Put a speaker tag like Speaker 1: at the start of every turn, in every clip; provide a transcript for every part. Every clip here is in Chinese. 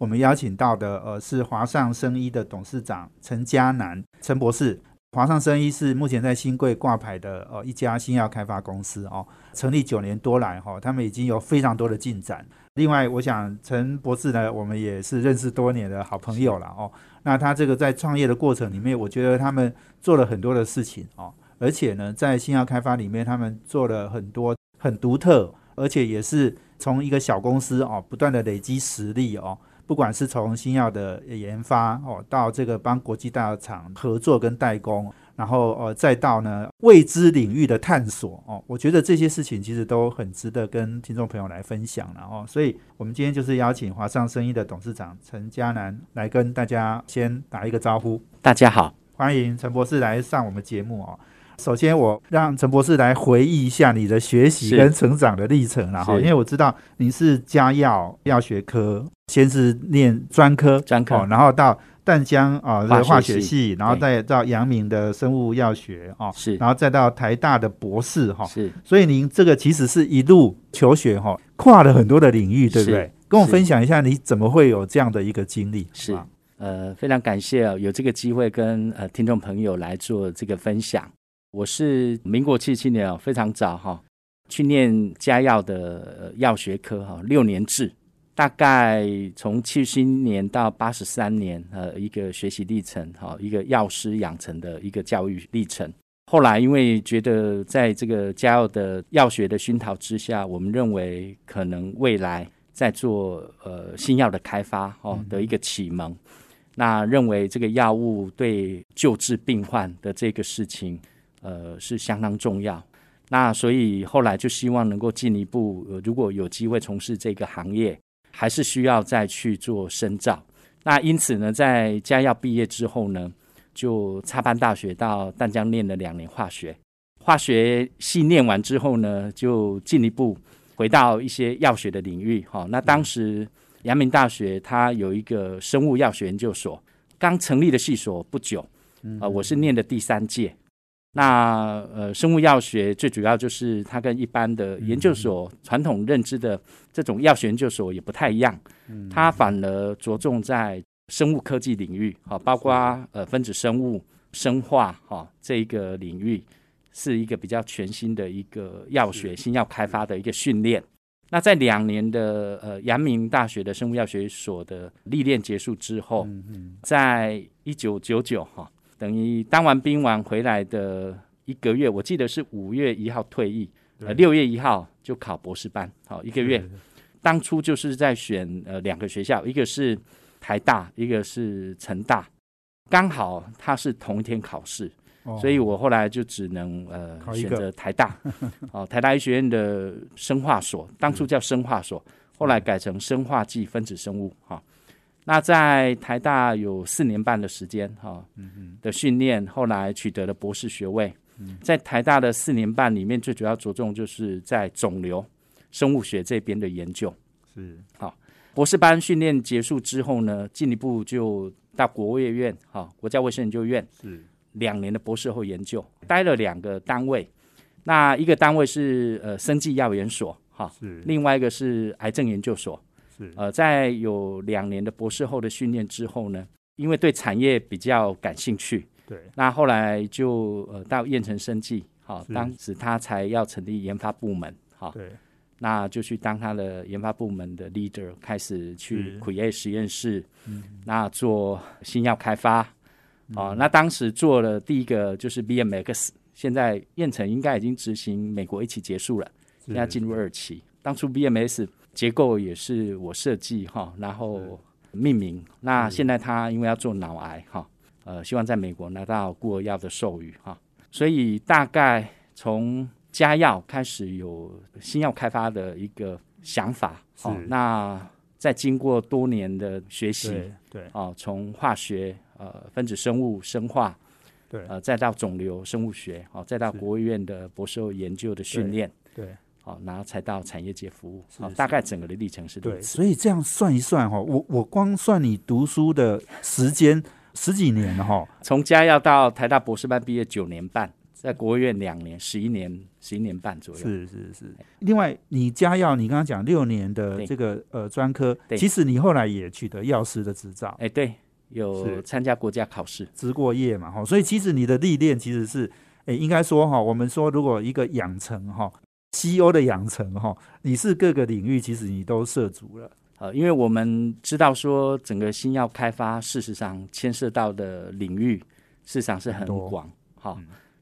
Speaker 1: 我们邀请到的呃是华上生医的董事长陈嘉南陈博士。华上生医是目前在新贵挂牌的呃一家新药开发公司哦，成立九年多来哈，他们已经有非常多的进展。另外，我想陈博士呢，我们也是认识多年的好朋友了哦。那他这个在创业的过程里面，我觉得他们做了很多的事情哦，而且呢，在新药开发里面，他们做了很多很独特，而且也是。从一个小公司哦，不断的累积实力哦，不管是从新药的研发哦，到这个帮国际大厂合作跟代工，然后呃，再到呢未知领域的探索哦，我觉得这些事情其实都很值得跟听众朋友来分享了哦。所以，我们今天就是邀请华上生意的董事长陈嘉南来跟大家先打一个招呼。
Speaker 2: 大家好，
Speaker 1: 欢迎陈博士来上我们节目哦。首先，我让陈博士来回忆一下你的学习跟成长的历程然后因为我知道你是家药药学科，先是念专科，
Speaker 2: 专科，
Speaker 1: 然后到淡江啊的化学系，然后再到阳明的生物药学啊，
Speaker 2: 是，
Speaker 1: 然后再到台大的博士哈，
Speaker 2: 是，
Speaker 1: 所以您这个其实是一路求学哈，跨了很多的领域，对不对？跟我分享一下，你怎么会有这样的一个经历？
Speaker 2: 是，呃，非常感谢有这个机会跟呃听众朋友来做这个分享。我是民国七七年哦，非常早哈，去念家药的药学科哈，六年制，大概从七十年到八十三年，呃，一个学习历程哈，一个药师养成的一个教育历程。后来因为觉得在这个家药的药学的熏陶之下，我们认为可能未来在做呃新药的开发哦的一个启蒙，那认为这个药物对救治病患的这个事情。呃，是相当重要。那所以后来就希望能够进一步，呃如果有机会从事这个行业，还是需要再去做深造。那因此呢，在家药毕业之后呢，就插班大学到淡江念了两年化学。化学系念完之后呢，就进一步回到一些药学的领域。哈，那当时阳明大学它有一个生物药学研究所，刚成立的系所不久。啊，我是念的第三届。那呃，生物药学最主要就是它跟一般的研究所传统认知的这种药学研究所也不太一样，它反而着重在生物科技领域，哈，包括呃分子生物、生化哈这一个领域，是一个比较全新的一个药学新药开发的一个训练。那在两年的呃阳明大学的生物药学所的历练结束之后，在一九九九哈。等于当完兵完回来的一个月，我记得是五月一号退役，呃，六月一号就考博士班，好一个月。当初就是在选呃两个学校，一个是台大，一个是成大，刚好他是同一天考试，所以我后来就只能呃选择台大，哦，台大医学院的生化所，当初叫生化所，后来改成生化剂分子生物，哈。那在台大有四年半的时间，哈嗯，的训练，后来取得了博士学位。在台大的四年半里面，最主要着重就是在肿瘤生物学这边的研究。
Speaker 1: 是
Speaker 2: 好，博士班训练结束之后呢，进一步就到国卫院，哈，国家卫生研究院，
Speaker 1: 是
Speaker 2: 两年的博士后研究，待了两个单位。那一个单位是呃生技药研所，哈，
Speaker 1: 是
Speaker 2: 另外一个是癌症研究所。呃，在有两年的博士后的训练之后呢，因为对产业比较感兴趣，
Speaker 1: 对，
Speaker 2: 那后来就呃到燕城生技，好，当时他才要成立研发部门，好，
Speaker 1: 对，
Speaker 2: 那就去当他的研发部门的 leader，开始去 create 实验室，嗯，那做新药开发，哦，那当时做了第一个就是 BMX，现在燕城应该已经执行美国一期结束了，现在进入二期，当初 BMS。结构也是我设计哈，然后命名。那现在他因为要做脑癌哈，呃，希望在美国拿到孤儿药的授予哈，所以大概从加药开始有新药开发的一个想法。好，那在经过多年的学习，
Speaker 1: 对，
Speaker 2: 哦，从化学呃分子生物生化，
Speaker 1: 对。
Speaker 2: 呃再到肿瘤生物学，哦、再到国务院的博士后研究的训练，
Speaker 1: 对
Speaker 2: 好、然后才到产业界服务，好、大概整个的历程是如
Speaker 1: 对，
Speaker 2: 此。
Speaker 1: 所以这样算一算哈，我我光算你读书的时间十几年了哈，
Speaker 2: 从嘉药到台大博士班毕业九年半，在国务院两年，十一年，十一年半左右。
Speaker 1: 是是是。另外，你家药你刚刚讲六年的
Speaker 2: 对
Speaker 1: 这个呃专科，其实你后来也取得药师的执照，
Speaker 2: 哎，对，有
Speaker 1: 是
Speaker 2: 参加国家考试。
Speaker 1: 执过业嘛哈，所以其实你的历练其实是，诶，应该说哈，我们说如果一个养成哈，CEO 的养成哈，你是各个领域其实你都涉足了，
Speaker 2: 呃，因为我们知道说，整个新药开发事实上牵涉到的领域，市场是很广。好、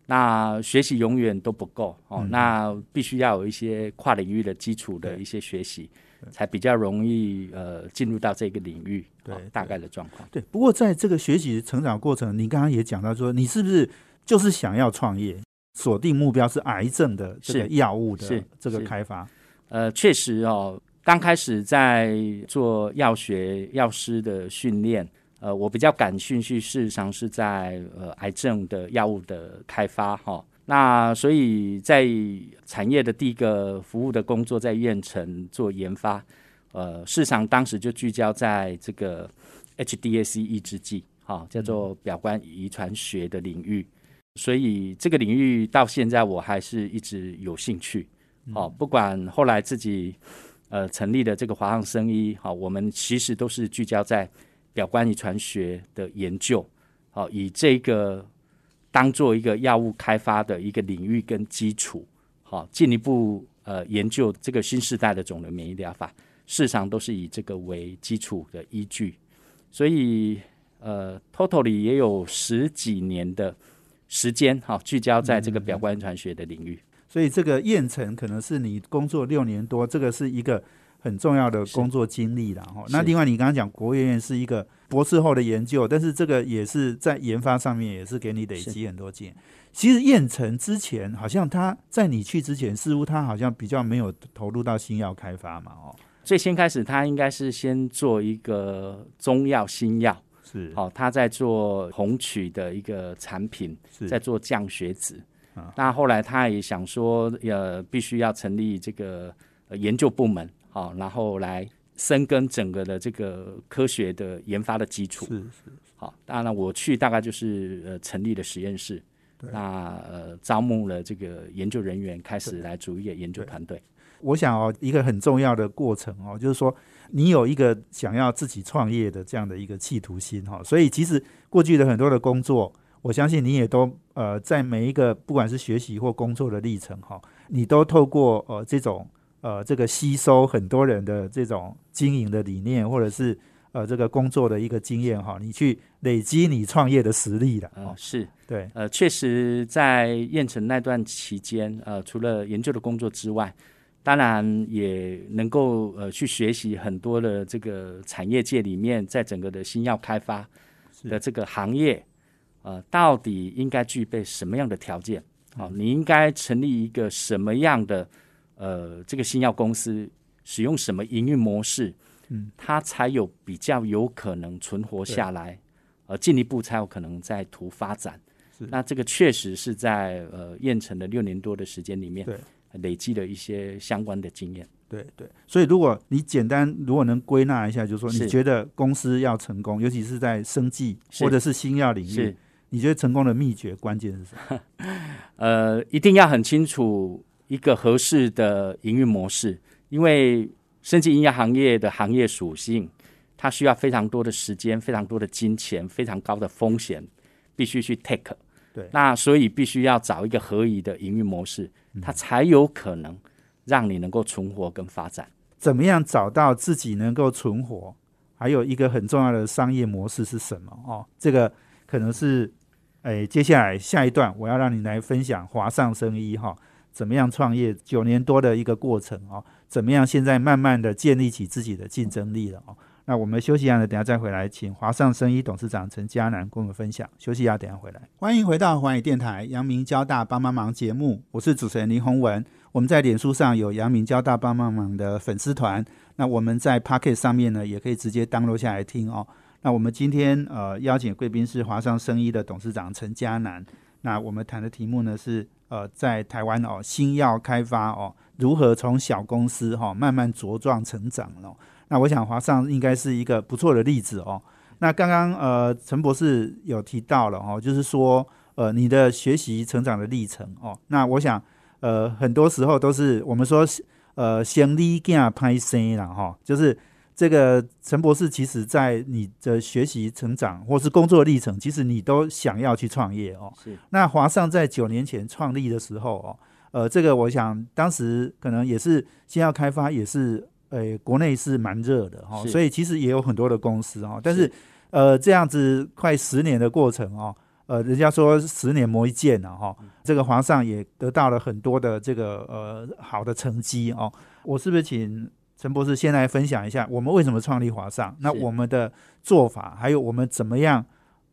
Speaker 2: 那学习永远都不够哦，
Speaker 1: 嗯
Speaker 2: 那必须要有一些跨领域的基础的一些学习，才比较容易呃进入到这个领域。
Speaker 1: 对
Speaker 2: 哦大概的状况。
Speaker 1: 对。不过在这个学习成长过程，你刚刚也讲到说，你是不是就是想要创业，锁定目标是癌症的这个
Speaker 2: 是
Speaker 1: 药物的这个开发？
Speaker 2: 呃，确实哦，刚开始在做药学药师的训练，呃，我比较感兴趣，事实上是在呃癌症的药物的开发哈、那所以在产业的第一个服务的工作，在院城做研发，呃，市场当时就聚焦在这个 HDAC 抑制剂，哈、叫做表观遗传学的领域。所以这个领域到现在我还是一直有兴趣。好、不管后来自己呃成立的这个华航生医，好、我们其实都是聚焦在表观遗传学的研究，好、以这个当做一个药物开发的一个领域跟基础，好、进一步呃研究这个新时代的肿瘤免疫疗法，市场都是以这个为基础的依据，所以呃，totally 也有十几年的时间，好、聚焦在这个表观遗传学的领域。
Speaker 1: 所以这个燕城可能是你工作六年多，这个是一个很重要的工作经历了哈。那另外你刚刚讲国务院是一个博士后的研究，但是这个也是在研发上面也是给你累积很多经验。其实燕城之前好像他在你去之前，似乎他好像比较没有投入到新药开发嘛哦，
Speaker 2: 最先开始，他应该是先做一个中药新药，
Speaker 1: 是
Speaker 2: 好、他在做红曲的一个产品，在做降血脂。
Speaker 1: 啊
Speaker 2: 那后来他也想说，呃，必须要成立这个、呃、研究部门，好、然后来深耕整个的这个科学的研发的基础。
Speaker 1: 是是
Speaker 2: 好，当然我去大概就是呃成立了实验室，那呃招募了这个研究人员，开始来组一个研究团队。
Speaker 1: 我想哦，一个很重要的过程哦，就是说你有一个想要自己创业的这样的一个企图心哈、所以其实过去的很多的工作，我相信你也都呃在每一个不管是学习或工作的历程哈、你都透过呃这种呃这个吸收很多人的这种经营的理念，或者是呃这个工作的一个经验哈、你去累积你创业的实力了
Speaker 2: 呃
Speaker 1: 哦，，
Speaker 2: 是，
Speaker 1: 对，
Speaker 2: 呃，确实在燕城那段期间，呃，除了研究的工作之外，当然也能够呃去学习很多的这个产业界里面，在整个的新药开发的这个行业，呃，到底应该具备什么样的条件？好、你应该成立一个什么样的呃这个新药公司，使用什么营运模式，
Speaker 1: 嗯，
Speaker 2: 它才有比较有可能存活下来，呃，进一步才有可能在图发展。那这个确实是在呃燕城的六年多的时间里面，
Speaker 1: 对，
Speaker 2: 累积了一些相关的经验。
Speaker 1: 对对，所以如果你简单如果能归纳一下，就是说你觉得公司要成功，尤其是在生技
Speaker 2: 是
Speaker 1: 或者是新药领域，你觉得成功的秘诀关键是什么？
Speaker 2: 呃，一定要很清楚一个合适的营运模式，因为生技医药行业的行业属性，它需要非常多的时间、非常多的金钱、非常高的风险，必须去 take。
Speaker 1: 对
Speaker 2: 那所以必须要找一个合宜的营运模式，它才有可能让你能够存活跟发展。
Speaker 1: 怎么样找到自己能够存活？还有一个很重要的商业模式是什么？哦，这个可能是，哎，接下来下一段我要让你来分享华上生医哈、怎么样创业九年多的一个过程哦，怎么样现在慢慢的建立起自己的竞争力了哦。那我们休息一下呢，等下再回来，请华上生医董事长陈嘉南跟我们分享。休息一下，等下回来。欢迎回到环宇电台阳明交大帮帮忙节目，我是主持人林宏文。我们在脸书上有阳明交大帮帮忙的粉丝团，那我们在 Pocket 上面呢，也可以直接 download 下来听哦。那我们今天呃邀请贵宾是华上生医的董事长陈嘉南。那我们谈的题目呢是呃在台湾哦新药开发哦如何从小公司哈、慢慢茁壮成长哦。那我想华上应该是一个不错的例子哦。那刚刚呃陈博士有提到了哦，就是说呃你的学习成长的历程哦。那我想呃很多时候都是我们说呃先立囝拍生了哈，就是。这个陈博士，其实在你的学习成长或是工作历程，其实你都想要去创业哦。
Speaker 2: 是。
Speaker 1: 那华上在九年前创立的时候哦，呃，这个我想当时可能也是先要开发，也是呃国内是蛮热的哈，所以其实也有很多的公司哦。但是呃这样子快十年的过程哦，呃，人家说十年磨一剑了哈，这个华上也得到了很多的这个呃好的成绩哦。我是不是请？陈博士，先来分享一下我们为什么创立华上，那我们的做法，还有我们怎么样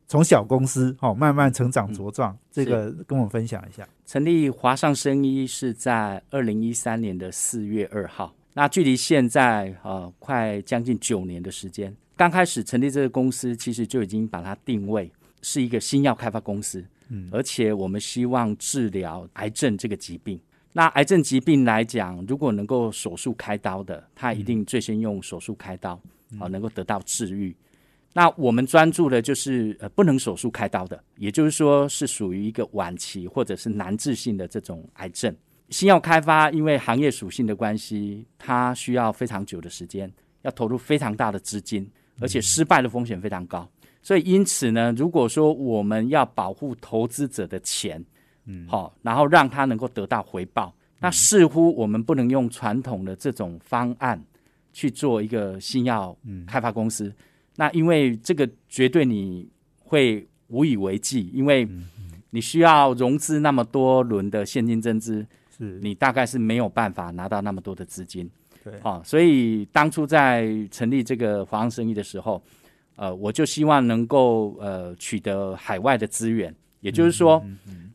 Speaker 1: 从小公司哦慢慢成长茁壮，这个跟我们分享一下。
Speaker 2: 成立华上生医是在二零一三年的四月二号，那距离现在呃快将近九年的时间。刚开始成立这个公司，其实就已经把它定位是一个新药开发公司，嗯，而且我们希望治疗癌症这个疾病。那癌症疾病来讲，如果能够手术开刀的，他一定最先用手术开刀，好能够得到治愈。那我们专注的就是呃不能手术开刀的，也就是说是属于一个晚期或者是难治性的这种癌症。新药开发因为行业属性的关系，它需要非常久的时间，要投入非常大的资金，而且失败的风险非常高。所以因此呢，如果说我们要保护投资者的钱，嗯，好，然后让他能够得到回报。那似乎我们不能用传统的这种方案去做一个新药开发公司。那因为这个绝对你会无以为继，因为你需要融资那么多轮的现金增资，
Speaker 1: 是
Speaker 2: 你大概是没有办法拿到那么多的资金。
Speaker 1: 对，
Speaker 2: 好，所以当初在成立这个华航生意的时候，呃，我就希望能够呃取得海外的资源，也就是说。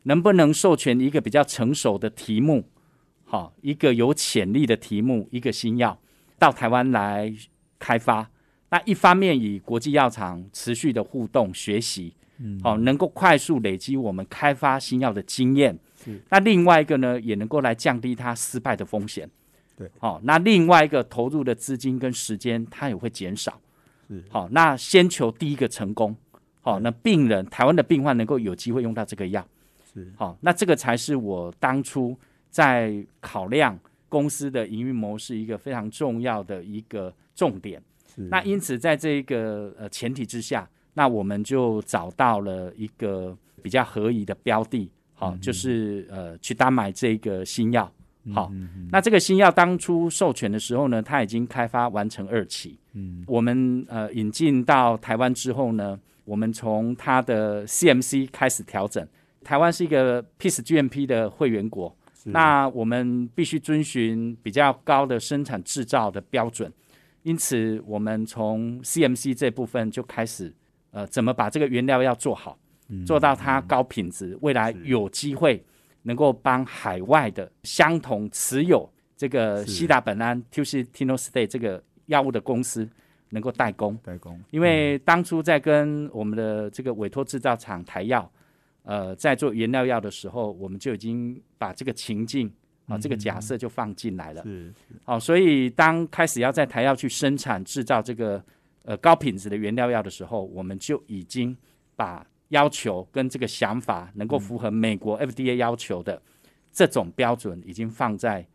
Speaker 2: 能不能授权一个比较成熟的题目，好，一个有潜力的题目，一个新药到台湾来开发？那一方面以国际药厂持续的互动学习，嗯，好，能够快速累积我们开发新药的经验。那另外一个呢，也能够来降低它失败的风险。
Speaker 1: 对，
Speaker 2: 好，那另外一个投入的资金跟时间，它也会减少。
Speaker 1: 是，
Speaker 2: 好，那先求第一个成功。好，那病人台湾的病患能够有机会用到这个药。
Speaker 1: 是
Speaker 2: 好，那这个才是我当初在考量公司的营运模式一个非常重要的一个重点。那因此在这个呃前提之下，那我们就找到了一个比较合宜的标的，好，就是呃去单买这个新药。好，那这个新药当初授权的时候呢，它已经开发完成二期。嗯，我们呃引进到台湾之后呢，我们从它的 CMC 开始调整。台湾是一个 Peace GMP 的会员国，那我们必须遵循比较高的生产制造的标准，因此我们从 CMC 这部分就开始，呃，怎么把这个原料要做好，做到它高品质，未来有机会能够帮海外的相同持有这个西达本安 TUC Tinostate 这个药物的公司能够代工，
Speaker 1: 代工，
Speaker 2: 因为当初在跟我们的这个委托制造厂台药。呃，在做原料药的时候，我们就已经把这个情境啊，这个假设就放进来了。
Speaker 1: 是，
Speaker 2: 好，所以当开始要在台药去生产制造这个呃高品质的原料药的时候，我们就已经把要求跟这个想法能够符合美国 FDA 要求的这种标准，已经放在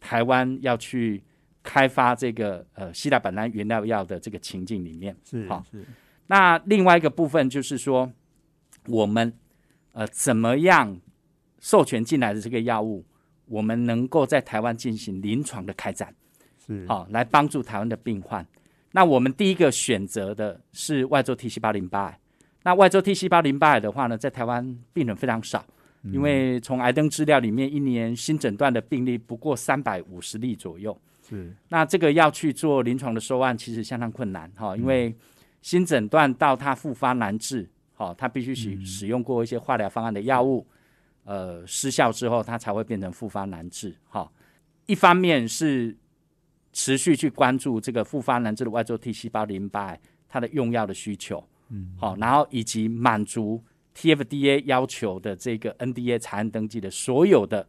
Speaker 2: 台湾要去开发这个呃西达本蓝原料药的这个情境里面。
Speaker 1: 是，
Speaker 2: 好，是。那另外一个部分就是说，我们。呃，怎么样授权进来的这个药物，我们能够在台湾进行临床的开展，
Speaker 1: 是
Speaker 2: 好来帮助台湾的病患。那我们第一个选择的是外周 T 细胞淋巴癌。那外周 T 细胞淋巴癌的话呢，在台湾病人非常少，因为从癌症资料里面，一年新诊断的病例不过三百五十例左右。
Speaker 1: 是
Speaker 2: 那这个要去做临床的收案，其实相当困难哈，因为新诊断到它复发难治。好，他必须使使用过一些化疗方案的药物，呃，失效之后，他才会变成复发难治。哈，一方面是持续去关注这个复发难治的外周 T 细胞淋巴癌，它的用药的需求，
Speaker 1: 嗯，
Speaker 2: 好，然后以及满足 TFDA 要求的这个 NDA 查案登记的所有的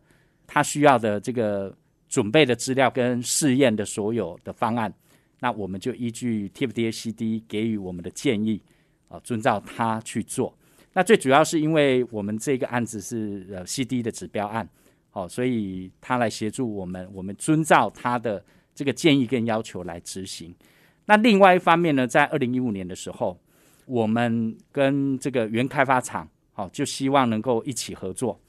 Speaker 2: 他需要的这个准备的资料跟试验的所有的方案，那我们就依据 TFDA CD 给予我们的建议，啊，遵照它去做。那最主要是因为我们这个案子是呃 CD 的指标案，好，所以他来协助我们，我们遵照他的这个建议跟要求来执行。那另外一方面呢，在二零一五年的时候，我们跟这个原开发厂，好，就希望能够一起合作，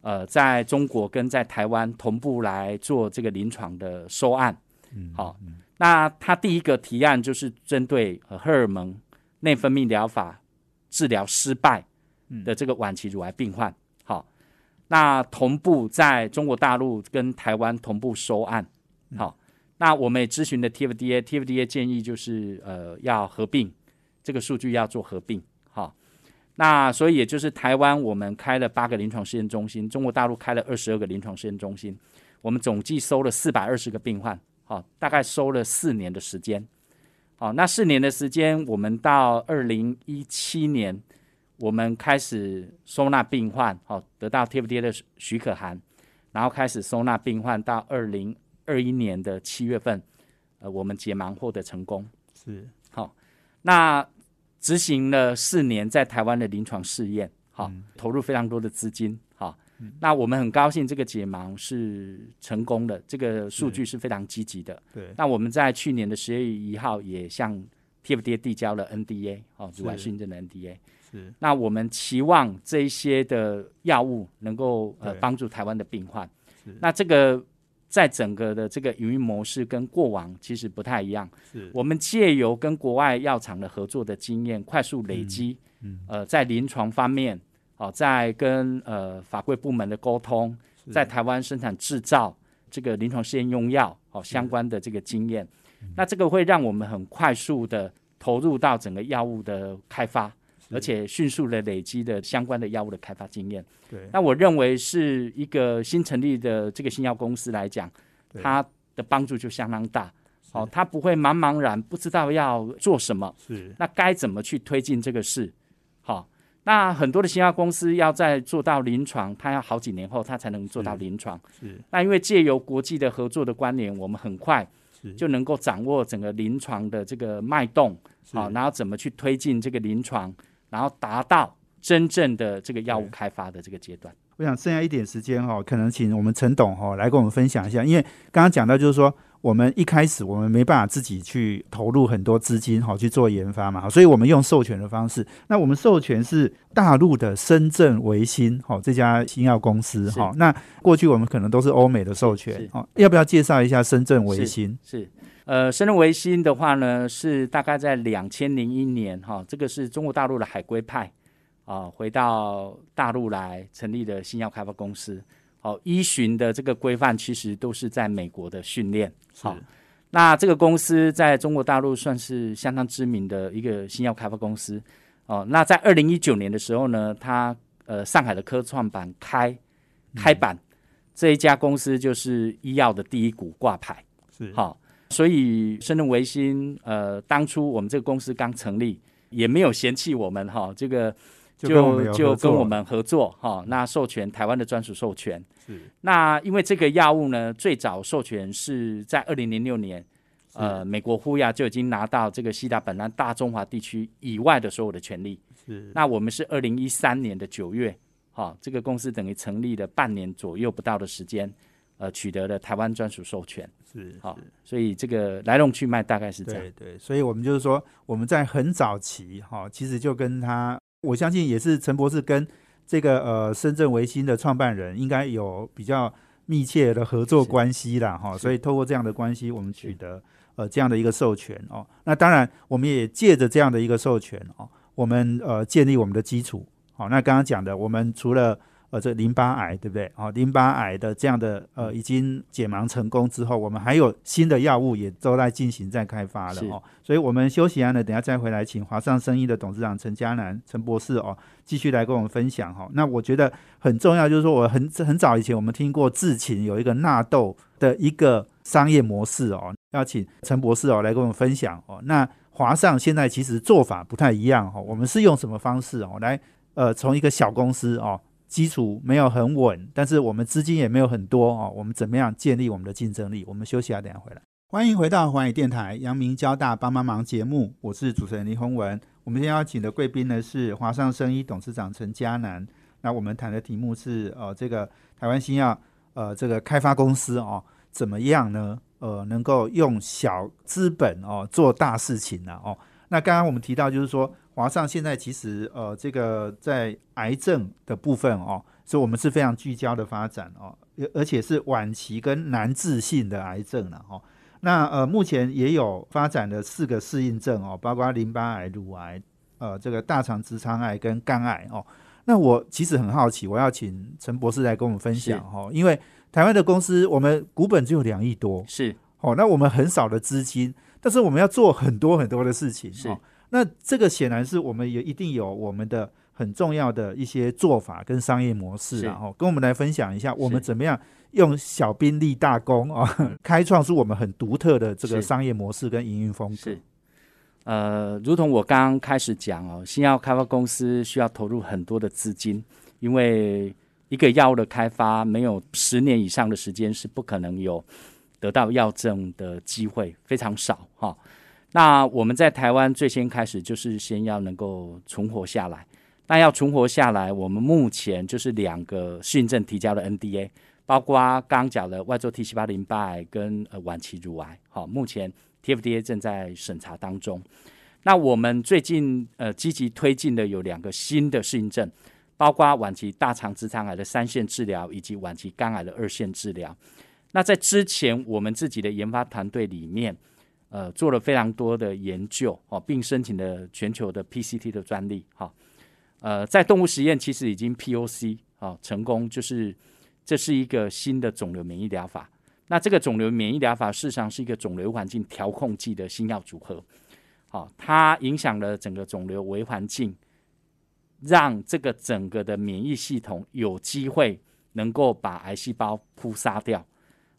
Speaker 2: 呃，在中国跟在台湾同步来做这个临床的收案。
Speaker 1: 嗯，
Speaker 2: 好，那他第一个提案就是针对呃荷尔蒙内分泌疗法。治疗失败的这个晚期乳癌病患，好，那同步在中国大陆跟台湾同步收案，好，那我们也咨询的 TFDA，TFDA 建议就是呃要合并这个数据要做合并，好，那所以也就是台湾我们开了八个临床试验中心，中国大陆开了二十二个临床试验中心，我们总计收了四百二十个病患，好，大概收了四年的时间。好，那四年的时间，我们到二零一七年，我们开始收纳病患，好，得到 TFDA 的许可函，然后开始收纳病患，到二零二一年的七月份，呃，我们解盲获得成功。
Speaker 1: 是
Speaker 2: 好，那执行了四年在台湾的临床试验，好，投入非常多的资金，好。那我们很高兴，这个解盲是成功的，这个数据是非常积极的。
Speaker 1: 对，
Speaker 2: 那我们在去年的十月一号也向 TFDA 递交了 NDA，哦，乳癌新增的 NDA。
Speaker 1: 是。
Speaker 2: 那我们期望这一些的药物能够呃帮助台湾的病患
Speaker 1: 是。
Speaker 2: 那这个在整个的这个营运模式跟过往其实不太一样。
Speaker 1: 是。
Speaker 2: 我们借由跟国外药厂的合作的经验，快速累积，
Speaker 1: 嗯
Speaker 2: 呃，在临床方面，好、在跟呃法规部门的沟通，在台湾生产制造这个临床试验用药，好、相关的这个经验，
Speaker 1: 嗯。
Speaker 2: 那这个会让我们很快速的投入到整个药物的开发，而且迅速的累积的相关的药物的开发经验。
Speaker 1: 对，
Speaker 2: 那我认为是一个新成立的这个新药公司来讲，
Speaker 1: 对。
Speaker 2: 它的帮助就相当大。好、它不会茫茫然不知道要做什么，
Speaker 1: 是。
Speaker 2: 那该怎么去推进这个事？好、那很多的新药公司要在做到临床，它要好几年后它才能做到临床。
Speaker 1: 是。
Speaker 2: 那因为借由国际的合作的关联，我们很快
Speaker 1: 是。
Speaker 2: 就能够掌握整个临床的这个脉动，
Speaker 1: 是。
Speaker 2: 好、然后怎么去推进这个临床，然后达到真正的这个药物开发的这个阶段。
Speaker 1: 我想剩下一点时间哈、可能请我们陈董哈、来跟我们分享一下，因为刚刚讲到就是说，我们一开始我们没办法自己去投入很多资金哈、去做研发嘛，所以我们用授权的方式。那我们授权是大陆的深圳维新哈、这家新药公司哈、那过去我们可能都是欧美的授权
Speaker 2: 是
Speaker 1: 哦，要不要介绍一下深圳维新？
Speaker 2: 是，呃，深圳维新的话呢，是大概在两千零一年哈，这个是中国大陆的海归派啊、回到大陆来成立的新药开发公司。哦、依循的这个规范其实都是在美国的训练。好、那这个公司在中国大陆算是相当知名的一个新药开发公司。哦，那在二零一九年的时候呢，它呃上海的科创板开开板，这一家公司就是医药的第一股挂牌。
Speaker 1: 是
Speaker 2: 好、所以深圳维新呃，当初我们这个公司刚成立，也没有嫌弃我们哈、这个
Speaker 1: 就
Speaker 2: 就跟我们合作哈、那授权台湾的专属授权。
Speaker 1: 是。
Speaker 2: 那因为这个药物呢，最早授权是在二零零六年，呃，美国呼亚就已经拿到这个西达本兰大中华地区以外的所有的权利。
Speaker 1: 是。
Speaker 2: 那我们是二零一三年的九月，哈、这个公司等于成立了半年左右不到的时间，呃，取得了台湾专属授权。
Speaker 1: 是
Speaker 2: 好、所以这个来龙去脉大概是这样。
Speaker 1: 对对，所以我们就是说，我们在很早期哈、其实就跟他，我相信也是陈博士跟这个呃深圳维新的创办人应该有比较密切的合作关系啦哈、
Speaker 2: 是
Speaker 1: 所以透过这样的关系，我们取得呃这样的一个授权哦。那当然，我们也借着这样的一个授权哦，我们呃建立我们的基础。好、那刚刚讲的，我们除了呃，这淋巴癌对不对？哦，淋巴癌的这样的呃，已经解盲成功之后，我们还有新的药物也都在进行在开发了哦。所以我们休息完了，等下再回来，请华上生意的董事长陈嘉南陈博士哦，继续来跟我们分享哈、哦。那我觉得很重要，就是说我很很早以前我们听过智勤有一个纳豆的一个商业模式哦，要请陈博士哦来跟我们分享哦。那华上现在其实做法不太一样哈，我们是用什么方式哦来呃从一个小公司哦基础没有很稳，但是我们资金也没有很多哦，我们怎么样建立我们的竞争力？我们休息下，等下回来。欢迎回到华语电台阳明交大帮帮忙节目，我是主持人李宏文。我们今天邀请的贵宾呢是华上生医董事长陈嘉南。那我们谈的题目是呃这个台湾新药呃这个开发公司哦怎么样呢？呃能够用小资本哦做大事情呢哦。那刚刚我们提到就是说华上现在其实呃这个在癌症的部分哦，所以我们是非常聚焦的发展哦，而且是晚期跟难治性的癌症了哦。那呃，目前也有发展的四个适应症哦，包括淋巴癌、乳癌、呃，这个大肠直肠癌跟肝癌哦。那我其实很好奇，我要请陈博士来跟我们分享哦，因为台湾的公司我们股本只有两亿多，
Speaker 2: 是
Speaker 1: 哦，那我们很少的资金，但是我们要做很多很多的事情，
Speaker 2: 是。
Speaker 1: 那这个显然是我们也一定有我们的很重要的一些做法跟商业模式，然后跟我们来分享一下，我们怎么样。用小兵立大功啊，开创出我们很独特的这个商业模式跟营运风格。
Speaker 2: 是，呃，如同我刚刚开始讲哦，新药开发公司需要投入很多的资金，因为一个药物的开发没有十年以上的时间是不可能有得到药证的机会，非常少哈。那我们在台湾最先开始就是先要能够存活下来，那要存活下来，我们目前就是两个训证提交的 NDA。包括刚讲的外周 T 细胞淋巴癌跟呃晚期乳癌，好，目前 TFDA 正在审查当中。那我们最近呃积极推进的有两个新的适应症，包括晚期大肠直肠癌的三线治疗，以及晚期肝癌的二线治疗。那在之前我们自己的研发团队里面，呃做了非常多的研究，哦，并申请了全球的 PCT 的专利，哈，呃，在动物实验其实已经 POC 啊成功，就是。这是一个新的肿瘤免疫疗法。那这个肿瘤免疫疗法事实上是一个肿瘤环境调控剂的新药组合。好，它影响了整个肿瘤微环境，让这个整个的免疫系统有机会能够把癌细胞扑杀掉。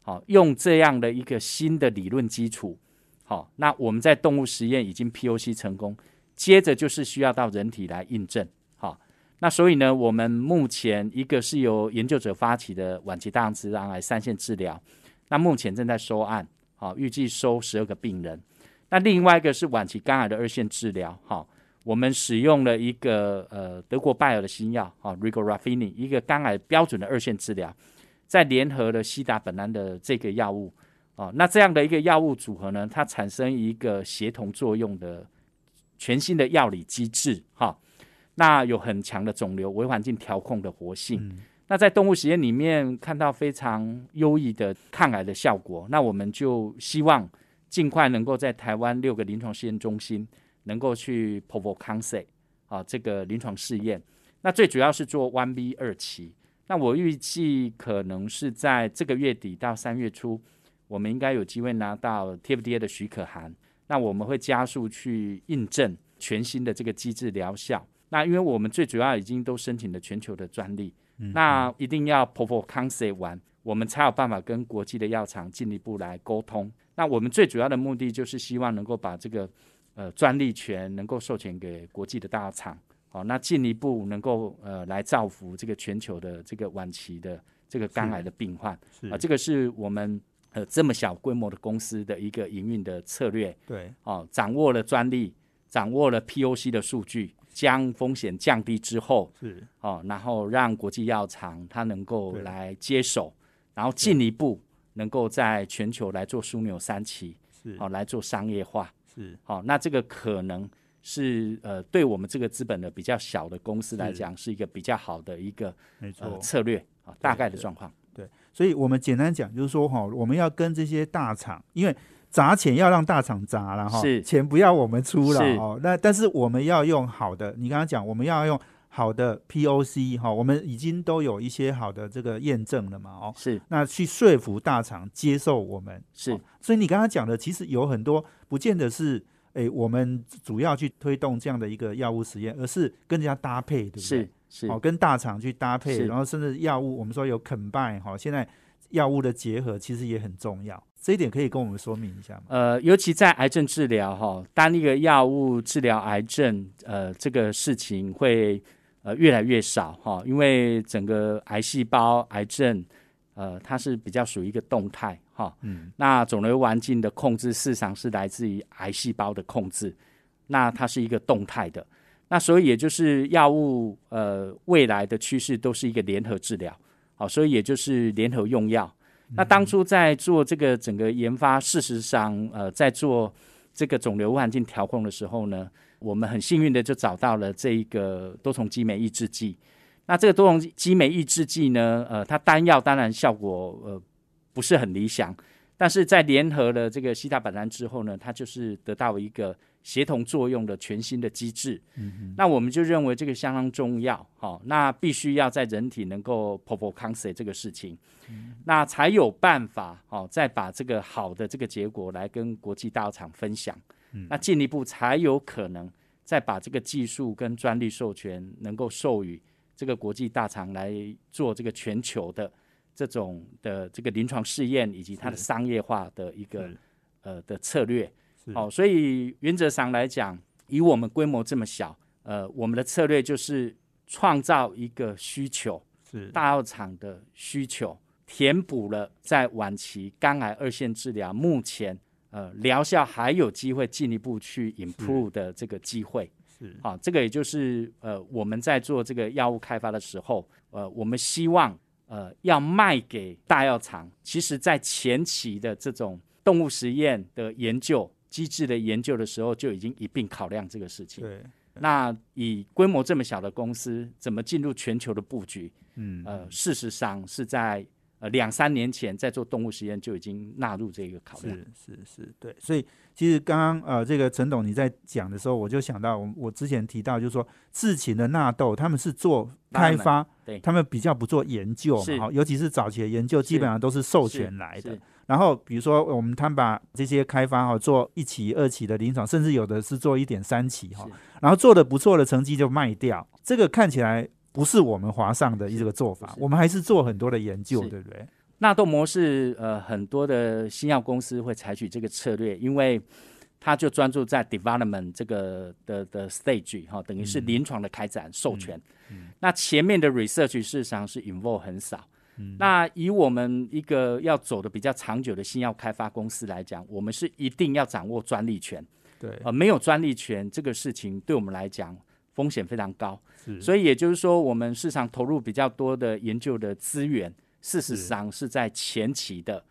Speaker 2: 好，用这样的一个新的理论基础，好，那我们在动物实验已经 POC 成功，接着就是需要到人体来印证。好那所以呢，我们目前一个是由研究者发起的晚期大肠直肠癌三线治疗，那目前正在收案，好，预计收十二个病人。那另外一个是晚期肝癌的二线治疗，好，我们使用了一个呃德国拜耳的新药，好，Regorafini，一个肝癌标准的二线治疗，在联合了西达本安的这个药物，哦，那这样的一个药物组合呢，它产生一个协同作用的全新的药理机制，哈。那有很强的肿瘤微环境调控的活性，那在动物实验里面看到非常优异的抗癌的效果，那我们就希望尽快能够在台湾六个临床试验中心能够去 p r o v o concept 啊这个临床试验，那最主要是做 one B 二期，那我预计可能是在这个月底到三月初，我们应该有机会拿到 TFDA 的许可函，那我们会加速去印证全新的这个机制疗效。那因为我们最主要已经都申请了全球的专利，那一定要 proof of concept 完，我们才有办法跟国际的药厂进一步来沟通。那我们最主要的目的就是希望能够把这个呃专利权能够授权给国际的大厂，好，那进一步能够呃来造福这个全球的这个晚期的这个肝癌的病患。啊，这个是我们呃这么小规模的公司的一个营运的策略。
Speaker 1: 对，
Speaker 2: 哦，掌握了专利，掌握了 POC 的数据。将风险降低之后，
Speaker 1: 是。
Speaker 2: 哦，然后让国际药厂它能够来接手，然后进一步能够在全球来做枢纽三期，
Speaker 1: 是。
Speaker 2: 哦，来做商业化，
Speaker 1: 是。
Speaker 2: 哦，那这个可能是呃，对我们这个资本的比较小的公司来讲，是一个比较好的一个
Speaker 1: 没错
Speaker 2: 策略啊，大概的状况。
Speaker 1: 对，所以我们简单讲就是说哈，我们要跟这些大厂，因为。砸钱要让大厂砸了哈，钱不要我们出了哦。那但是我们要用好的，你刚刚讲我们要用好的 POC 哈，我们已经都有一些好的这个验证了嘛哦。
Speaker 2: 是，
Speaker 1: 那去说服大厂接受我们
Speaker 2: 是。
Speaker 1: 所以你刚刚讲的其实有很多不见得是诶，我们主要去推动这样的一个药物实验，而是跟人家搭配，对不对？
Speaker 2: 是是。
Speaker 1: 哦，跟大厂去搭配，然后甚至药物我们说有肯拜哈，现在。药物的结合其实也很重要，这一点可以跟我们说明一下吗？
Speaker 2: 呃，尤其在癌症治疗哈，单一个药物治疗癌症，呃，这个事情会呃越来越少哈，因为整个癌细胞癌症，呃，它是比较属于一个动态哈。嗯。那肿瘤环境的控制，事实上是来自于癌细胞的控制，那它是一个动态的。那所以也就是药物呃未来的趋势都是一个联合治疗。好，所以也就是联合用药。那当初在做这个整个研发，事实上，呃，在做这个肿瘤环境调控的时候呢，我们很幸运的就找到了这一个多重激酶抑制剂。那这个多重激酶抑制剂呢，呃，它单药当然效果呃不是很理想，但是在联合了这个西塔板蓝之后呢，它就是得到一个。协同作用的全新的机制，嗯那我们就认为这个相当重要，好，那必须要在人体能够 p r o c o n c e 这个事情，那才有办法，好，再把这个好的这个结果来跟国际大厂分享，那进一步才有可能再把这个技术跟专利授权能够授予这个国际大厂来做这个全球的这种的这个临床试验以及它的商业化的一个呃的策略。哦，所以原则上来讲，以我们规模这么小，呃，我们的策略就是创造一个需求，
Speaker 1: 是
Speaker 2: 大药厂的需求，填补了在晚期肝癌二线治疗目前呃疗效还有机会进一步去 improve 的这个机会。
Speaker 1: 是
Speaker 2: 好，这个也就是呃我们在做这个药物开发的时候，呃，我们希望呃要卖给大药厂，其实在前期的这种动物实验的研究。机制的研究的时候就已经一并考量这个事情。
Speaker 1: 对，
Speaker 2: 那以规模这么小的公司，怎么进入全球的布局？嗯，呃，事实上是在呃两三年前在做动物实验就已经纳入这个考量。
Speaker 1: 是是是，对。所以其实刚刚呃，这个陈董你在讲的时候，我就想到我我之前提到，就是说智勤的纳豆他们是做开发，
Speaker 2: 对，
Speaker 1: 他们比较不做研究嘛，好，尤其是早期的研究基本上都是授权来的。然后，比如说，我们他们把这些开发哈做一期、二期的临床，甚至有的是做一点三期哈，然后做的不错的成绩就卖掉。这个看起来不是我们华上的一个做法，我们还是做很多的研究，对不对？
Speaker 2: 纳豆模式，呃，很多的新药公司会采取这个策略，因为它就专注在 development 这个的的 stage 哈，等于是临床的开展授权。那前面的 research 事实上是 involve 很少。那以我们一个要走的比较长久的新药开发公司来讲，我们是一定要掌握专利权。
Speaker 1: 对，
Speaker 2: 呃，没有专利权这个事情对我们来讲风险非常高。所以也就是说，我们市场投入比较多的研究的资源，事实上是在前期的，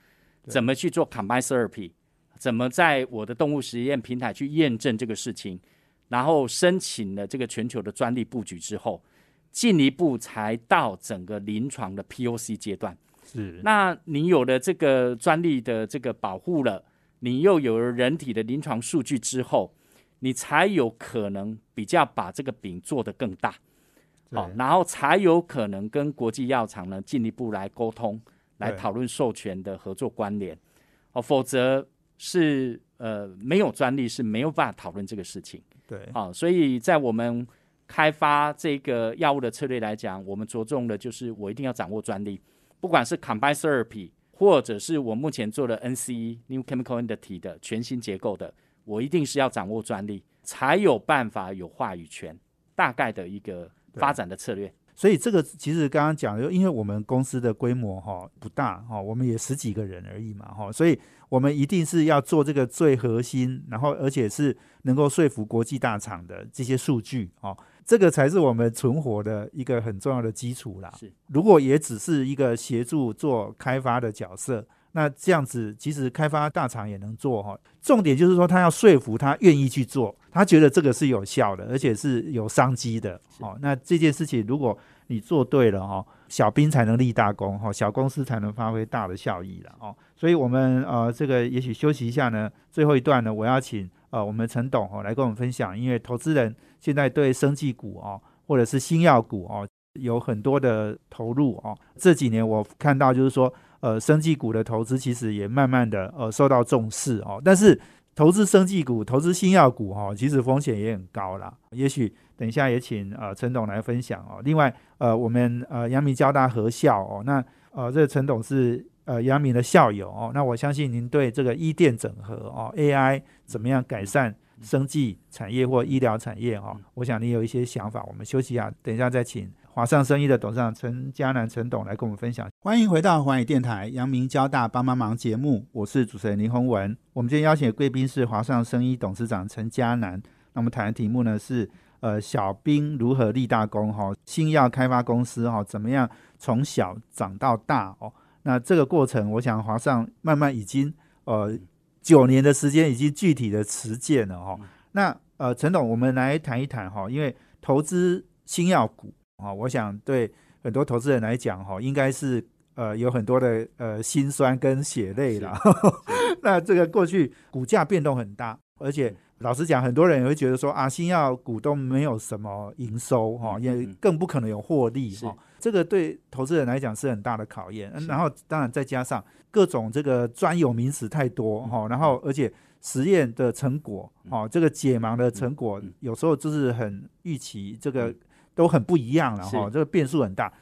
Speaker 2: 怎么去做 combine therapy，怎么在我的动物实验平台去验证这个事情，然后申请了这个全球的专利布局之后。进一步才到整个临床的 POC 阶段，
Speaker 1: 是。
Speaker 2: 那你有了这个专利的这个保护了，你又有了人体的临床数据之后，你才有可能比较把这个饼做得更大，好，然后才有可能跟国际药厂呢进一步来沟通，来讨论授权的合作关联，哦，否则是呃没有专利是没有办法讨论这个事情，
Speaker 1: 对，
Speaker 2: 好，所以在我们。开发这个药物的策略来讲，我们着重的就是我一定要掌握专利，不管是 combine therapy，或者是我目前做的 NCE new chemical entity 的全新结构的，我一定是要掌握专利，才有办法有话语权。大概的一个发展的策略。
Speaker 1: 所以这个其实刚刚讲，因为我们公司的规模哈不大哈，我们也十几个人而已嘛哈，所以我们一定是要做这个最核心，然后而且是能够说服国际大厂的这些数据哦。这个才是我们存活的一个很重要的基础啦。
Speaker 2: 是，
Speaker 1: 如果也只是一个协助做开发的角色，那这样子其实开发大厂也能做哈。重点就是说，他要说服他愿意去做，他觉得这个是有效的，而且是有商机的。哦，那这件事情如果你做对了哈，小兵才能立大功哈，小公司才能发挥大的效益了哦。所以我们呃，这个也许休息一下呢，最后一段呢，我要请。呃，我们陈董哦来跟我们分享，因为投资人现在对生技股哦，或者是新药股哦，有很多的投入哦。这几年我看到就是说，呃，生技股的投资其实也慢慢的呃受到重视哦。但是投资生技股、投资新药股哈，其实风险也很高啦。也许等一下也请呃陈董来分享哦。另外呃，我们呃阳明交大合校哦，那呃这个陈董是呃阳明的校友哦，那我相信您对这个医电整合哦，AI 怎么样改善生技产业或医疗产业哦，我想你有一些想法。我们休息一下，等一下再请华上生意的董事长陈嘉南陈董来跟我们分享。欢迎回到华语电台阳明交大帮帮忙节目，我是主持人林宏文。我们今天邀请的贵宾是华上生意董事长陈嘉南。那我们谈的题目呢是呃小兵如何立大功哈，新药开发公司哈怎么样从小长到大哦。那这个过程，我想华上慢慢已经呃九年的时间，已经具体的实践了哈。那呃陈董，我们来谈一谈哈，因为投资新药股啊，我想对很多投资人来讲哈，应该是呃有很多的呃心酸跟血泪了。那这个过去股价变动很大，而且老实讲，很多人也会觉得说啊，新药股东没有什么营收哈，也更不可能有获利哈。这个对投资人来讲是很大的考验，然后当然再加上各种这个专有名词太多哈，然后。而且实验的成果哈，这个解盲的成果有时候就是很预期，这个都很不一样了哈，这个变数很大。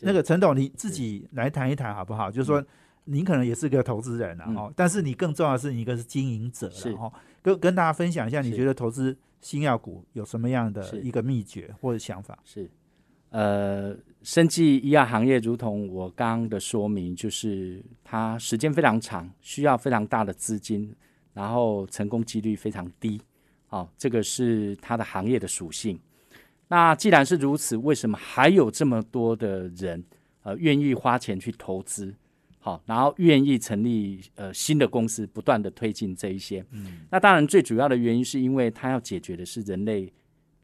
Speaker 1: 那个陈董你自己来谈一谈好不好？就是说您可能也是个投资人了，哈，但是你更重要的是你一个是经营者了哈，跟跟大家分享一下，你觉得投资新药股有什么样的一个秘诀或者想法？
Speaker 2: 是。呃，生技医药行业，如同我刚刚的说明，就是它时间非常长，需要非常大的资金，然后成功几率非常低。好，这个是它的行业的属性。那既然是如此，为什么还有这么多的人呃愿意花钱去投资？好，然后愿意成立呃新的公司，不断的推进这一些。嗯，那当然最主要的原因是因为它要解决的是人类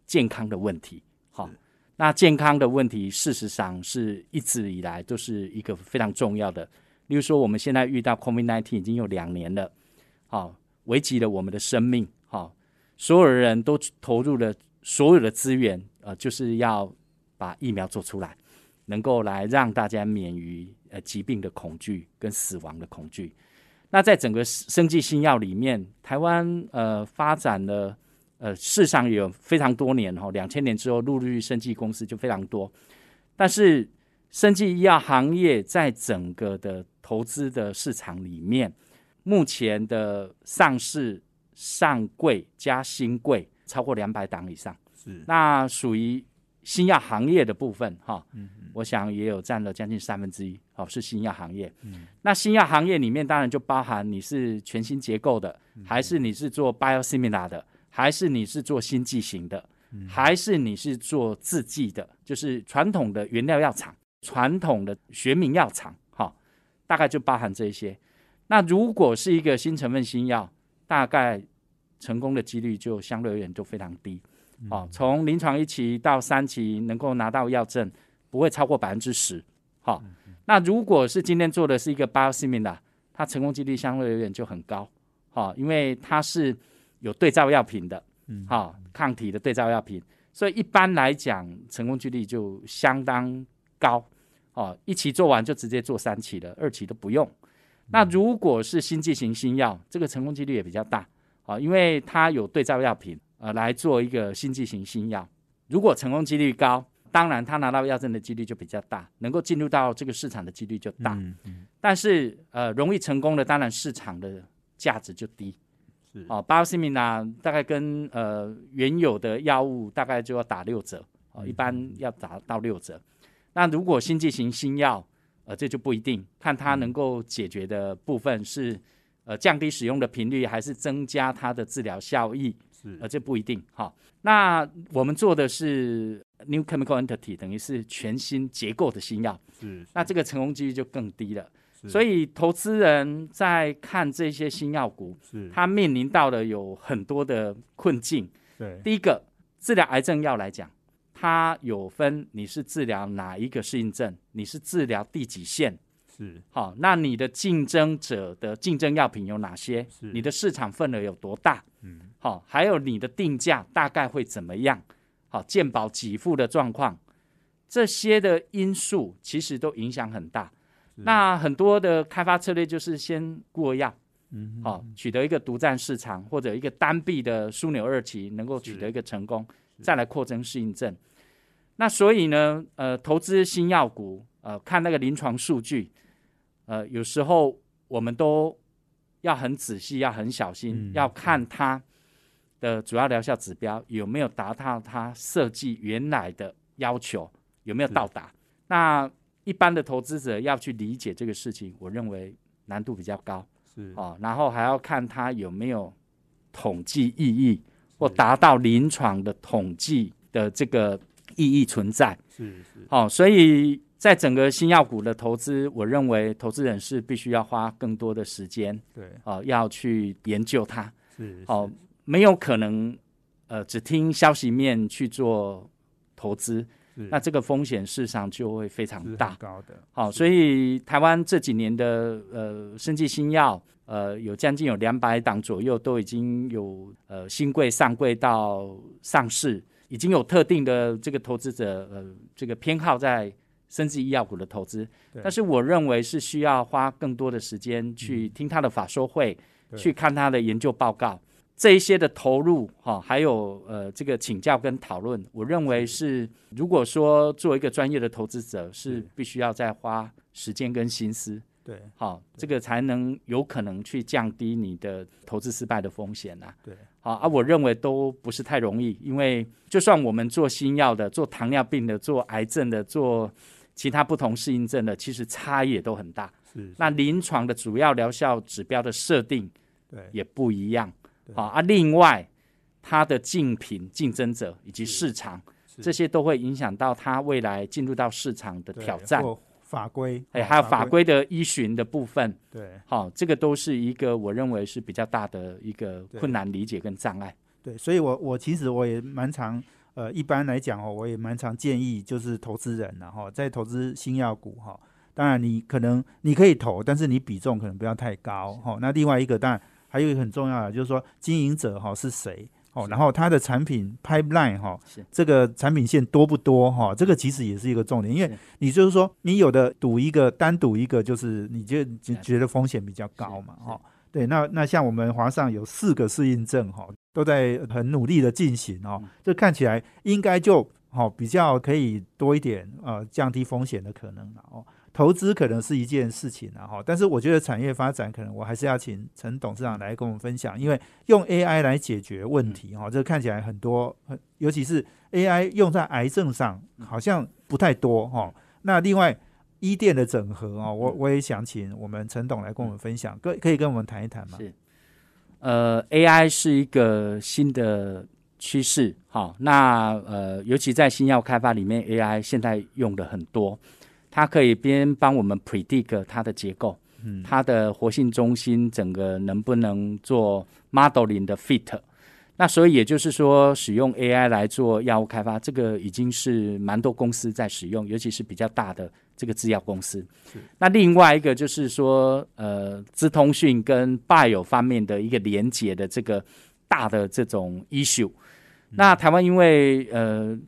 Speaker 2: 健康的问题。好。那健康的问题，事实上是一直以来都是一个非常重要的。例如说，我们现在遇到 COVID-19 已经有两年了，好，危及了我们的生命，好，所有的人都投入了所有的资源，呃，就是要把疫苗做出来，能够来让大家免于呃疾病的恐惧跟死亡的恐惧。那在整个生技新药里面，台湾呃发展了。呃，世上有非常多年哈，两千年之后，陆陆续生技公司就非常多。但是，生技医药行业在整个的投资的市场里面，目前的上市、上柜加新柜超过两百档以上。
Speaker 1: 是，
Speaker 2: 那属于新药行业的部分哈，我想也有占了将近三分之一。哦，是新药行业。嗯，那新药行业里面当然就包含你是全新结构的，还是你是做 biosimilar 的。还是你是做新剂型的，还是你是做制剂的，就是传统的原料药厂、传统的学名药厂，哈，大概就包含这些。那如果是一个新成分新药，大概成功的几率就相对而言就非常低，哦，从临床一期到三期能够拿到药证，不会超过百分之十，好。那如果是今天做的是一个 biosimilar，它成功几率相对而言就很高，好，因为它是。有对照药品的，嗯，好，抗体的对照药品，所以一般来讲，成功几率就相当高，哦，一期做完就直接做三期了，二期都不用。那如果是新剂型新药，这个成功几率也比较大，啊，因为它有对照药品，呃，来做一个新剂型新药。如果成功几率高，当然他拿到药证的几率就比较大，能够进入到这个市场的几率就大。嗯嗯。但是，呃，容易成功的，当然市场的价值就低。是哦，巴西米娜大概跟呃原有的药物大概就要打六折，哦，一般要打到六折。那如果新剂型新药，呃，这就不一定，看它能够解决的部分是呃降低使用的频率，还是增加它的治疗效益，是，呃，这不一定。哈，那我们做的是 new chemical entity，等于是全新结构的新药，是，那这个成功几率就更低了。所以，投资人在看这些新药股，是他面临到的有很多的困境。
Speaker 1: 对，
Speaker 2: 第一个，治疗癌症药来讲，它有分你是治疗哪一个适应症，你是治疗第几线，
Speaker 1: 是
Speaker 2: 好。那你的竞争者的竞争药品有哪些？是你的市场份额有多大？嗯，好，还有你的定价大概会怎么样？好，健保给付的状况，这些的因素其实都影响很大。那很多的开发策略就是先过药，嗯，好，取得一个独占市场或者一个单臂的枢纽二期能够取得一个成功，再来扩增适应症。那所以呢，呃，投资新药股，呃，看那个临床数据，呃，有时候我们都要很仔细，要很小心，
Speaker 1: 嗯
Speaker 2: 要看它的主要疗效指标有没有达到它设计原来的要求，有没有到达。那一般的投资者要去理解这个事情，我认为难度比较高
Speaker 1: 是
Speaker 2: 哦。然后还要看它有没有统计意义，或达到临床的统计的这个意义存在。
Speaker 1: 是是
Speaker 2: 哦，所以在整个新药股的投资，我认为投资人是必须要花更多的时间，
Speaker 1: 对。
Speaker 2: 哦，要去研究它，
Speaker 1: 是
Speaker 2: 哦，没有可能，呃，只听消息面去做投资，
Speaker 1: 是
Speaker 2: 那这个风险事实上就会非常大。
Speaker 1: 高的，
Speaker 2: 好、
Speaker 1: 是。
Speaker 2: 所以台湾这几年的呃生技新药，呃，有将近有两百档左右都已经有呃新贵上柜到上市，已经有特定的这个投资者呃这个偏好在生技医药股的投资，但是我认为是需要花更多的时间去听他的法说会，
Speaker 1: 对。
Speaker 2: 去看他的研究报告。这一些的投入，哈、还有呃这个请教跟讨论，我认为是。如果说作为一个专业的投资者，是
Speaker 1: 是
Speaker 2: 必须要再花时间跟心思，
Speaker 1: 对。
Speaker 2: 好、这个才能有可能去降低你的投资失败的风险呐、
Speaker 1: 对。
Speaker 2: 好啊，我认为都不是太容易，因为就算我们做新药的、做糖尿病的、做癌症的、做其他不同适应症的，其实差异也都很大。
Speaker 1: 是
Speaker 2: 那临床的主要疗效指标的设定
Speaker 1: 对。
Speaker 2: 也不一样。
Speaker 1: 对。
Speaker 2: 好啊，另外它的竞品、竞争者以及市场，这些都会影响到它未来进入到市场的挑战。
Speaker 1: 法规，
Speaker 2: 哎，
Speaker 1: 哦
Speaker 2: 还有法规。的依循的部分，
Speaker 1: 对。
Speaker 2: 好、这个都是一个我认为是比较大的一个困难理解跟障碍。
Speaker 1: 对，所以我我其实我也蛮常，呃，一般来讲哦，我也蛮常建议就是投资人然后在投资新药股哈，当然你可能你可以投，但是你比重可能不要太高哈。那另外一个当然还有一个很重要的就是说经营者哈是谁哦，
Speaker 2: 是
Speaker 1: 然后他的产品 pipeline 哈
Speaker 2: 是，
Speaker 1: 这个产品线多不多哈？这个其实也是一个重点，因为你就是说你有的赌一个单赌一个，就是你就就觉得风险比较高嘛
Speaker 2: 是
Speaker 1: 哈。对，那那像我们华上有四个适应症哈，都在很努力的进行哦
Speaker 2: 嗯，
Speaker 1: 这看起来应该就好比较可以多一点呃降低风险的可能了哦。投资可能是一件事情啊哈，但是我觉得产业发展可能我还是要请陈董事长来跟我们分享，因为用 AI 来解决问题哈，这看起来很多，很尤其是 AI 用在癌症上好像不太多哈。那另外医电的整合哦，我我也想请我们陈董来跟我们分享，可可以跟我们谈一谈吗？
Speaker 2: 是，呃，AI 是一个新的趋势，好、那呃，尤其在新药开发里面，AI 现在用的很多，它可以边帮我们 predict 它的结构，
Speaker 1: 嗯，
Speaker 2: 它的活性中心整个能不能做 modeling 的 fit。那所以也就是说，使用 AI 来做药物开发，这个已经是蛮多公司在使用，尤其是比较大的这个制药公司。那另外一个就是说，呃，资通讯跟 bio 方面的一个连接的这个大的这种 issue。那台湾因为呃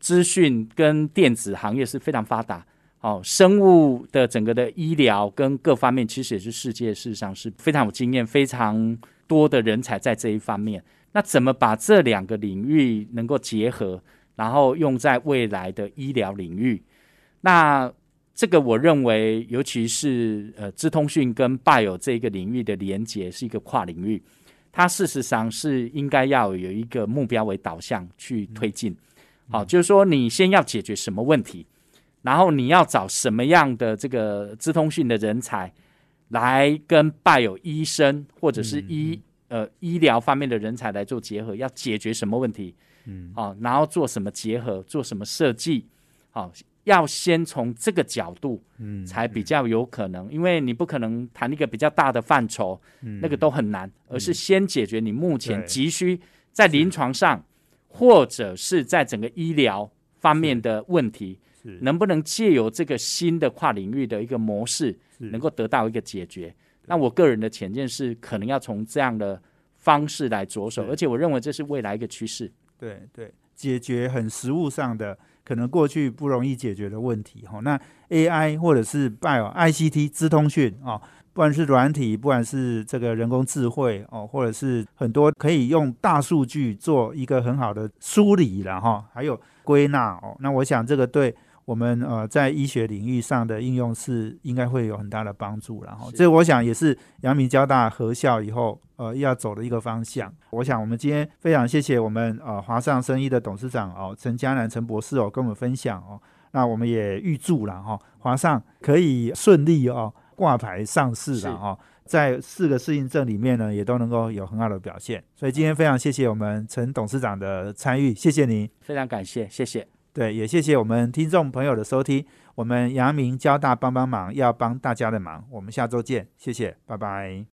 Speaker 2: 资讯跟电子行业是非常发达，哦，生物的整个的医疗跟各方面，其实也是世界事实上是非常有经验、非常多的人才在这一方面。那怎么把这两个领域能够结合，然后用在未来的医疗领域？那这个我认为，尤其是呃，资通讯跟拜友这一个领域的连接是一个跨领域，它事实上是应该要有一个目标为导向去推进。好，就是说你先要解决什么问题，然后你要找什么样的这个资通讯的人才来跟 bio 医生或者是医、呃医疗方面的人才来做结合，要解决什么问题？
Speaker 1: 嗯，
Speaker 2: 好、然后做什么结合，做什么设计？好、要先从这个角度
Speaker 1: 嗯
Speaker 2: 才比较有可能，因为你不可能谈一个比较大的范畴，
Speaker 1: 嗯。
Speaker 2: 那个都很难，而是先解决你目前急需在临床上或者是在整个医疗方面的问题，
Speaker 1: 是。
Speaker 2: 能不能借由这个新的跨领域的一个模式，
Speaker 1: 是。
Speaker 2: 能够得到一个解决？那我个人的浅见是，可能要从这样的方式来着手，而且我认为这是未来一个趋势。
Speaker 1: 对对，解决很实物上的可能过去不容易解决的问题哈。那 AI 或者是 Bio、ICT、资通讯哦，不管是软体，不管是这个人工智慧哦，或者是很多可以用大数据做一个很好的梳理了哈，还有归纳哦。那我想这个对我们呃在医学领域上的应用是应该会有很大的帮助。然后，这我想也是阳明交大合校以后呃要走的一个方向。我想我们今天非常谢谢我们呃华上生意的董事长哦陈江南陈博士哦跟我们分享哦。那我们也预祝了哈华上可以顺利哦挂牌上市了哈，在四个适应症里面呢也都能够有很好的表现。所以今天非常谢谢我们陈董事长的参与，谢谢您，
Speaker 2: 非常感谢，谢谢。
Speaker 1: 对，也谢谢我们听众朋友的收听。我们阳明交大帮帮忙，要帮大家的忙。我们下周见，谢谢，拜拜。